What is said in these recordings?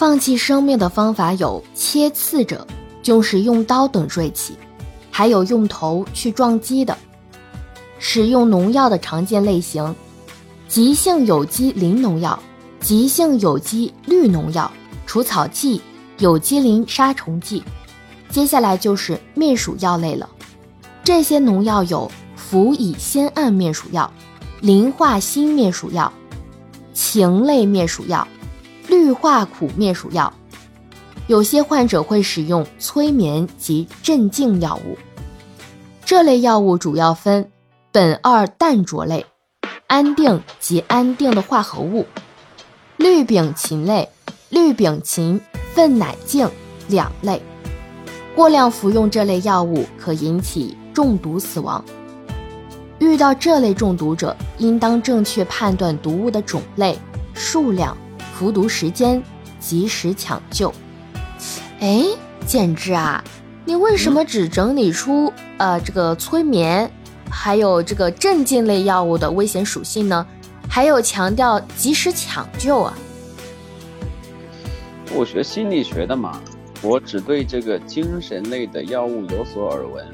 放弃生命的方法有切刺者，就是用刀等锐器；还有用头去撞击的。使用农药的常见类型：急性有机磷农药、急性有机氯农药、除草剂、有机磷杀虫剂。接下来就是灭鼠药类了，这些农药有氟乙酰胺灭鼠药、磷化锌灭鼠药、氰类灭鼠药。化苦灭鼠药，有些患者会使用催眠及镇静药物。这类药物主要分苯二氮卓类、安定及安定的化合物、氯丙嗪类、氯丙嗪酚乃静两类。过量服用这类药物可引起中毒死亡。遇到这类中毒者，应当正确判断毒物的种类、数量。服毒时间，及时抢救。哎，简之啊，你为什么只整理出呃这个催眠，还有这个镇静类药物的危险属性呢？还有强调及时抢救啊？我学心理学的嘛，我只对这个精神类的药物有所耳闻，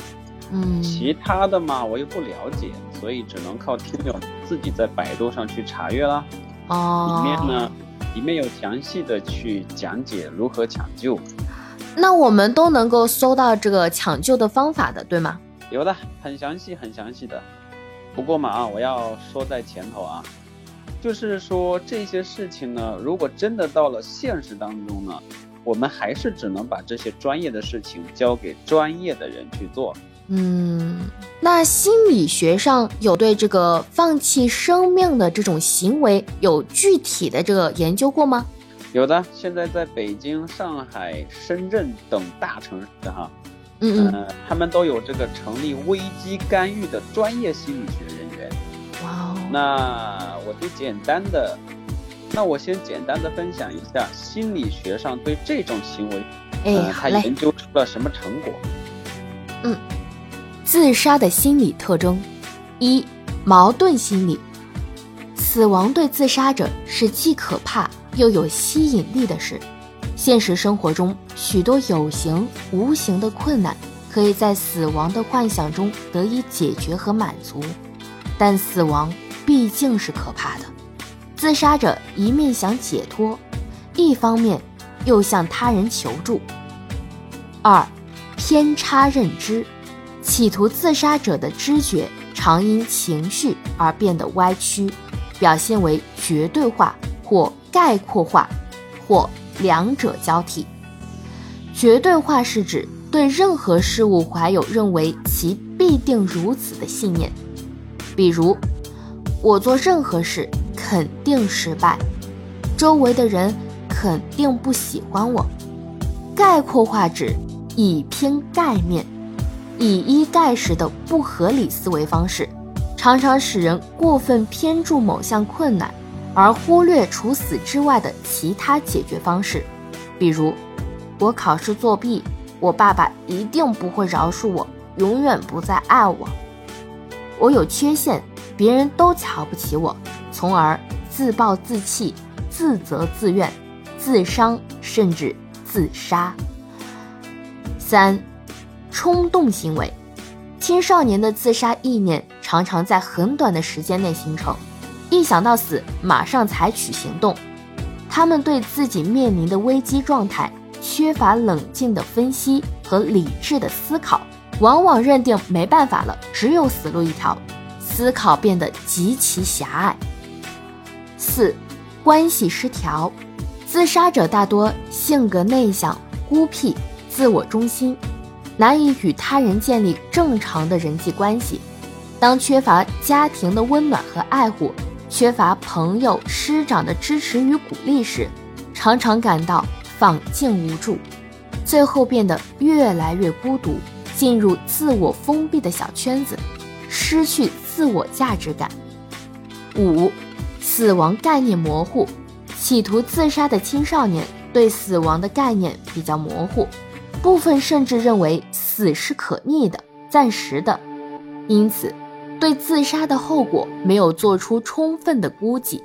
嗯，其他的嘛我又不了解，所以只能靠听友自己在百度上去查阅啦。哦，里面呢。里面有详细的去讲解如何抢救，那我们都能够搜到这个抢救的方法的，对吗？有的，很详细，很详细的。不过嘛啊，我要说在前头啊，就是说这些事情呢，如果真的到了现实当中呢，我们还是只能把这些专业的事情交给专业的人去做。嗯，那心理学上有对这个放弃生命的这种行为有具体的这个研究过吗？有的，现在在北京、上海、深圳等大城市哈，嗯嗯，他们都有这个成立危机干预的专业心理学人员。哇哦，那我就简单的，那我先简单的分享一下心理学上对这种行为，哎，他研究出了什么成果？嗯。自杀的心理特征：一、矛盾心理。死亡对自杀者是既可怕又有吸引力的事。现实生活中，许多有形、无形的困难可以在死亡的幻想中得以解决和满足，但死亡毕竟是可怕的。自杀者一面想解脱，一方面又向他人求助。二、偏差认知。企图自杀者的知觉常因情绪而变得歪曲，表现为绝对化或概括化，或两者交替。绝对化是指对任何事物怀有认为其必定如此的信念，比如我做任何事肯定失败，周围的人肯定不喜欢我。概括化指以偏概面。以一概十的不合理思维方式，常常使人过分偏注某项困难，而忽略除此之外的其他解决方式。比如，我考试作弊，我爸爸一定不会饶恕我，永远不再爱我。我有缺陷，别人都瞧不起我，从而自暴自弃、自责自怨、自伤，甚至自杀。三。冲动行为，青少年的自杀意念常常在很短的时间内形成，一想到死，马上采取行动。他们对自己面临的危机状态缺乏冷静的分析和理智的思考，往往认定没办法了，只有死路一条，思考变得极其狭隘。四，关系失调，自杀者大多性格内向、孤僻、自我中心。难以与他人建立正常的人际关系，当缺乏家庭的温暖和爱护，缺乏朋友师长的支持与鼓励时，常常感到访境无助，最后变得越来越孤独，进入自我封闭的小圈子，失去自我价值感。五，死亡概念模糊，企图自杀的青少年对死亡的概念比较模糊。部分甚至认为死是可逆的、暂时的，因此对自杀的后果没有做出充分的估计。